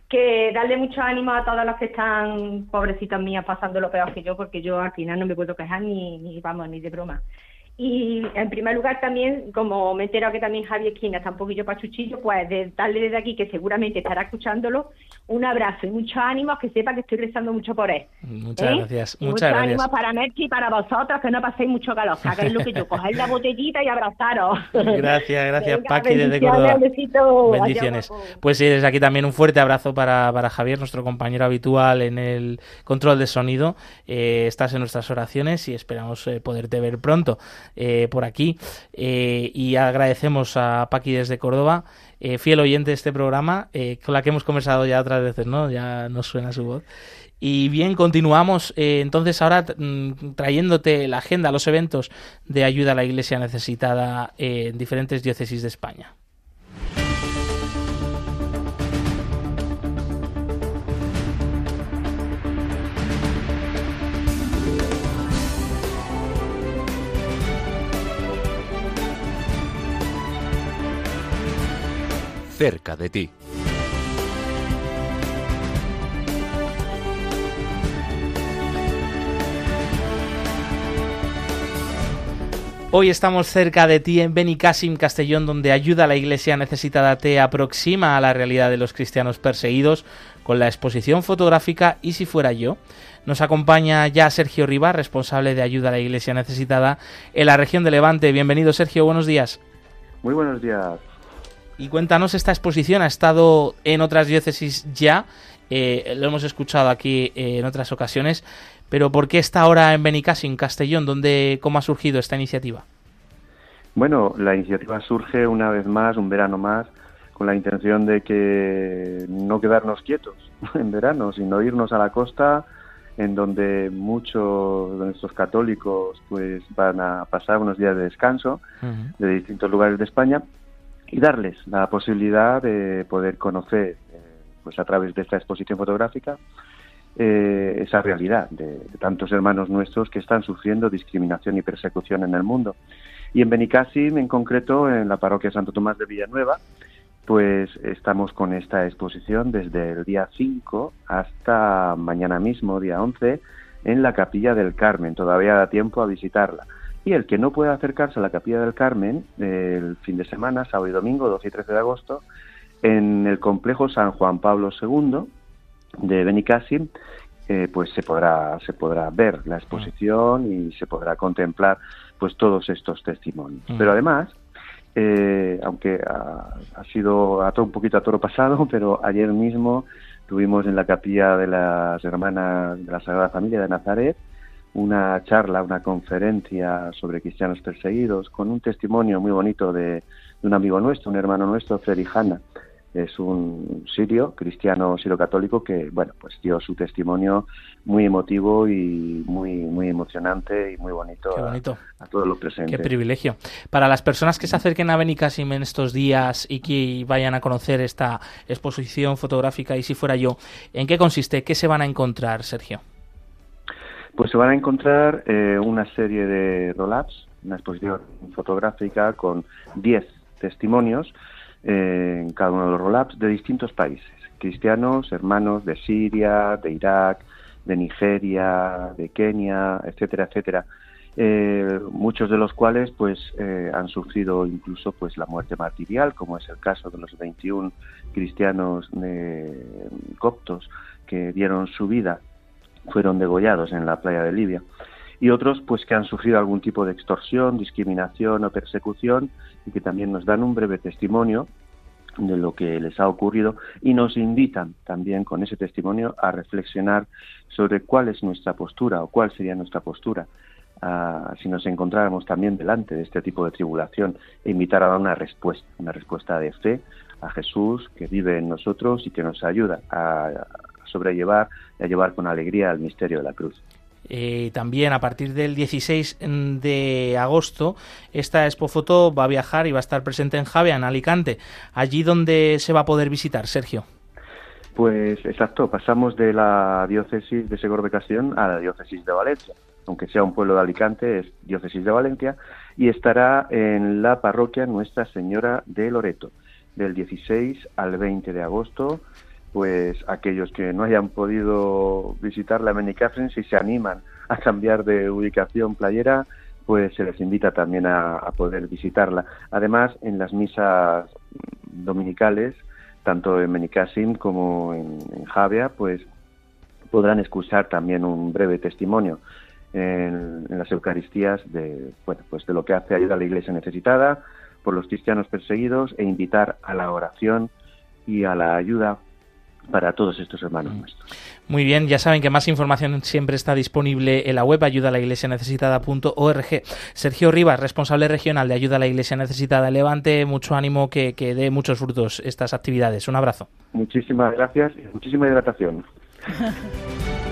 Que darle mucho ánimo a todos los que están, pobrecitas mías, pasando lo peor que yo, porque yo al final no me puedo quejar ni, ni vamos, ni de broma. Y en primer lugar también, como me he enterado que también Javier Esquina está un poquillo pachuchillo, pues de darle desde aquí, que seguramente estará escuchándolo, un abrazo y muchos ánimos, que sepa que estoy rezando mucho por él. Muchas ¿Eh? gracias. muchas mucho ánimo para Merchi y para vosotros, que no paséis mucho calor, que hagáis lo que yo, coger la botellita y abrazaros. Gracias, gracias Paqui desde Córdoba. bendiciones. Pues sí, desde aquí también un fuerte abrazo para, para Javier, nuestro compañero habitual en el control de sonido. Eh, estás en nuestras oraciones y esperamos eh, poderte ver pronto. Eh, por aquí. Eh, y agradecemos a Paqui desde Córdoba, eh, fiel oyente de este programa, con la que hemos conversado ya otras veces, ¿no? Ya nos suena su voz. Y bien, continuamos entonces ahora mm, trayéndote la agenda, los eventos de ayuda a la Iglesia necesitada en diferentes diócesis de España. Cerca de ti. Hoy estamos cerca de ti en Benicassim, Castellón, donde ayuda a la iglesia necesitada te aproxima a la realidad de los cristianos perseguidos con la exposición fotográfica Y si fuera yo. Nos acompaña ya Sergio Riva, responsable de ayuda a la iglesia necesitada en la región de Levante. Bienvenido Sergio, buenos días. Muy buenos días. Y cuéntanos, esta exposición ha estado en otras diócesis ya, eh, lo hemos escuchado aquí eh, en otras ocasiones, pero ¿por qué está ahora en Benicassi, en Castellón? ¿Dónde, ¿Cómo ha surgido esta iniciativa? Bueno, la iniciativa surge una vez más, un verano más, con la intención de que no quedarnos quietos en verano, sino irnos a la costa, en donde muchos de nuestros católicos pues van a pasar unos días de descanso de distintos lugares de España y darles la posibilidad de poder conocer, eh, pues a través de esta exposición fotográfica, eh, esa realidad de, tantos hermanos nuestros que están sufriendo discriminación y persecución en el mundo. Y en Benicassim, en concreto, en la parroquia Santo Tomás de Villanueva, pues estamos con esta exposición desde el día 5 hasta mañana mismo, día 11, en la Capilla del Carmen. Todavía da tiempo a visitarla. Y el que no pueda acercarse a la Capilla del Carmen el fin de semana, sábado y domingo, 12 y 13 de agosto, en el complejo San Juan Pablo II de Benicassim, eh, pues se podrá se podrá ver la exposición y se podrá contemplar pues todos estos testimonios. Mm. Pero además, eh, aunque ha, ha, sido a un poquito a toro pasado, pero ayer mismo tuvimos en la capilla de las hermanas de la Sagrada Familia de Nazaret una charla, una conferencia sobre cristianos perseguidos, con un testimonio muy bonito de, un amigo nuestro, un hermano nuestro, Freddy Hanna. Es un sirio, cristiano sirio-católico, que, bueno, pues dio su testimonio muy emotivo y muy, muy emocionante y muy bonito, A, todos los presentes. Qué privilegio. Para las personas que se acerquen a Benicassim en estos días y que vayan a conocer esta exposición fotográfica, y si fuera yo, ¿en qué consiste? ¿Qué se van a encontrar, Sergio? Pues se van a encontrar eh, una serie de roll-ups, una exposición fotográfica con 10 testimonios eh, en cada uno de los roll-ups de distintos países, cristianos, hermanos de Siria, de Irak, de Nigeria, de Kenia, etcétera, etcétera. Eh, muchos de los cuales pues han sufrido incluso pues la muerte martirial como es el caso de los 21 cristianos coptos que dieron su vida fueron degollados en la playa de Libia. Y otros pues que han sufrido algún tipo de extorsión, discriminación o persecución y que también nos dan un breve testimonio de lo que les ha ocurrido y nos invitan también con ese testimonio a reflexionar sobre cuál es nuestra postura o cuál sería nuestra postura ah, si nos encontráramos también delante de este tipo de tribulación e invitar a dar una respuesta, una respuesta de fe a Jesús que vive en nosotros y que nos ayuda a, sobrellevar y a llevar con alegría el misterio de la cruz. Eh, también a partir del 16 de agosto esta Expofoto va a viajar y va a estar presente en Javea, en Alicante, allí donde se va a poder visitar, Sergio. Pues exacto, pasamos de la diócesis de Segor de Castellón a la diócesis de Valencia. aunque sea un pueblo de Alicante, es diócesis de Valencia, y estará en la parroquia Nuestra Señora de Loreto, del 16 al 20 de agosto. Pues aquellos que no hayan podido visitar la Catherine, si se animan a cambiar de ubicación playera, pues se les invita también a, poder visitarla. Además, en las misas dominicales, tanto en Benicassim como en, en Javia, pues podrán escuchar también un breve testimonio en, las Eucaristías de, bueno, pues de lo que hace ayuda a la Iglesia necesitada por los cristianos perseguidos e invitar a la oración y a la ayuda para todos estos hermanos mm. nuestros. Muy bien, ya saben que más información siempre está disponible en la web ayuda a la iglesia necesitada.org. Sergio Rivas, responsable regional de Ayuda a la Iglesia Necesitada Levante, mucho ánimo que, que dé muchos frutos estas actividades. Un abrazo. Muchísimas gracias y muchísima hidratación.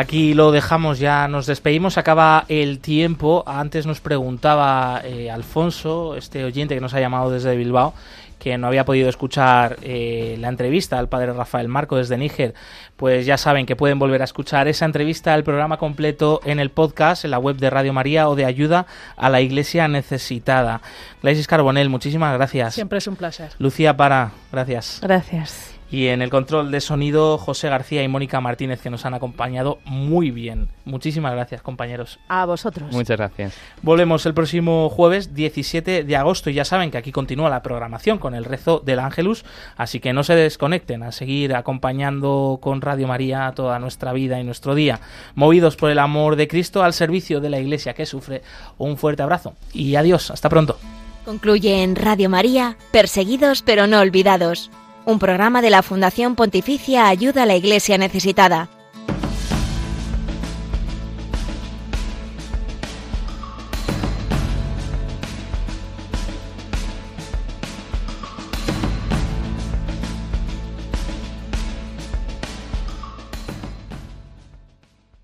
Aquí lo dejamos, ya nos despedimos, acaba el tiempo. Antes nos preguntaba eh, Alfonso, este oyente que nos ha llamado desde Bilbao, que no había podido escuchar eh, la entrevista al padre Rafael Marco desde Níger, pues ya saben que pueden volver a escuchar esa entrevista, el programa completo en el podcast, en la web de Radio María o de Ayuda a la Iglesia Necesitada. Glaisis Carbonel, muchísimas gracias. Siempre es un placer. Lucía Para, gracias. Gracias. Y en el control de sonido, José García y Mónica Martínez, que nos han acompañado muy bien. Muchísimas gracias, compañeros. A vosotros. Muchas gracias. Volvemos el próximo jueves 17 de agosto y ya saben que aquí continúa la programación con el rezo del Ángelus, así que no se desconecten a seguir acompañando con Radio María toda nuestra vida y nuestro día, movidos por el amor de Cristo al servicio de la Iglesia que sufre. Un fuerte abrazo y adiós, hasta pronto. Concluye en Radio María, perseguidos pero no olvidados un programa de la Fundación Pontificia Ayuda a la Iglesia Necesitada